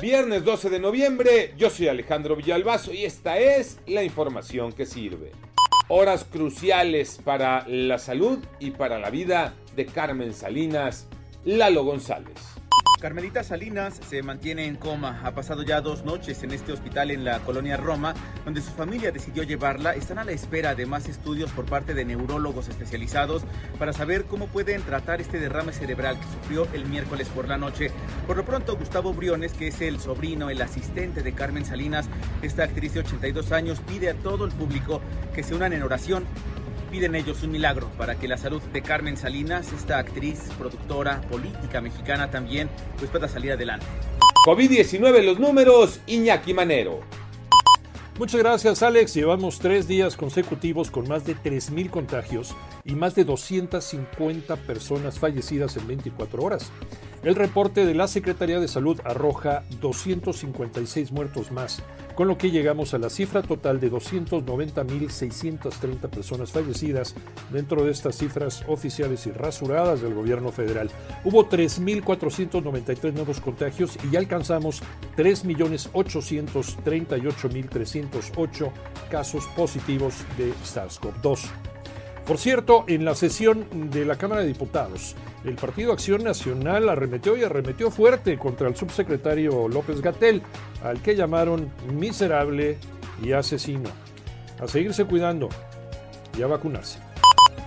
Viernes 12 de noviembre, yo soy Alejandro Villalbazo y esta es la información que sirve. Horas cruciales para la salud y para la vida de Carmen Salinas, Lalo González. Carmelita Salinas se mantiene en coma. Ha pasado ya dos noches en este hospital en la colonia Roma, donde su familia decidió llevarla. Están a la espera de más estudios por parte de neurólogos especializados para saber cómo pueden tratar este derrame cerebral que sufrió el miércoles por la noche. Por lo pronto, Gustavo Briones, que es el sobrino, el asistente de Carmen Salinas, esta actriz de 82 años, pide a todo el público que se unan en oración piden ellos un milagro para que la salud de Carmen Salinas, esta actriz, productora, política mexicana también, pues pueda salir adelante. COVID-19 los números, Iñaki Manero. Muchas gracias Alex. Llevamos tres días consecutivos con más de 3.000 contagios y más de 250 personas fallecidas en 24 horas. El reporte de la Secretaría de Salud arroja 256 muertos más, con lo que llegamos a la cifra total de 290.630 personas fallecidas dentro de estas cifras oficiales y rasuradas del gobierno federal. Hubo 3.493 nuevos contagios y ya alcanzamos 3.838.308 casos positivos de SARS-CoV-2. Por cierto, en la sesión de la Cámara de Diputados, el Partido Acción Nacional arremetió y arremetió fuerte contra el subsecretario López Gatel, al que llamaron miserable y asesino. A seguirse cuidando y a vacunarse.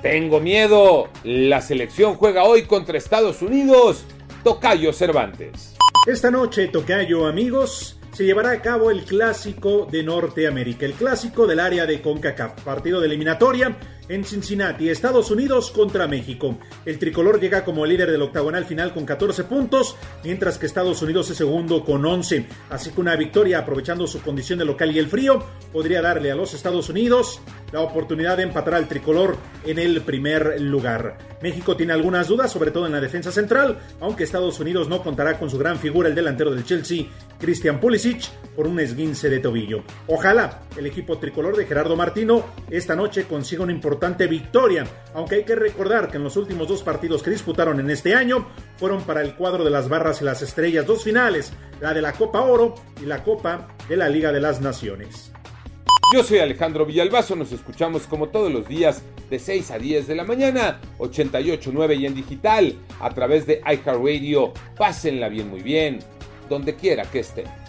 Tengo miedo. La selección juega hoy contra Estados Unidos. Tocayo Cervantes. Esta noche, Tocayo, amigos, se llevará a cabo el clásico de Norteamérica, el clásico del área de CONCACAF, partido de eliminatoria en Cincinnati, Estados Unidos contra México. El tricolor llega como líder del octagonal final con 14 puntos, mientras que Estados Unidos es segundo con 11. Así que una victoria aprovechando su condición de local y el frío podría darle a los Estados Unidos la oportunidad de empatar al tricolor en el primer lugar. México tiene algunas dudas, sobre todo en la defensa central, aunque Estados Unidos no contará con su gran figura, el delantero del Chelsea, Christian Pulisic, por un esguince de tobillo. Ojalá el equipo tricolor de Gerardo Martino esta noche consiga una importante victoria, aunque hay que recordar que en los últimos dos partidos que disputaron en este año fueron para el cuadro de las barras y las estrellas, dos finales, la de la Copa Oro y la Copa de la Liga de las Naciones. Yo soy Alejandro Villalbazo, nos escuchamos como todos los días de 6 a 10 de la mañana, 88.9 y en digital, a través de iHeartRadio. Pásenla bien, muy bien, donde quiera que estén.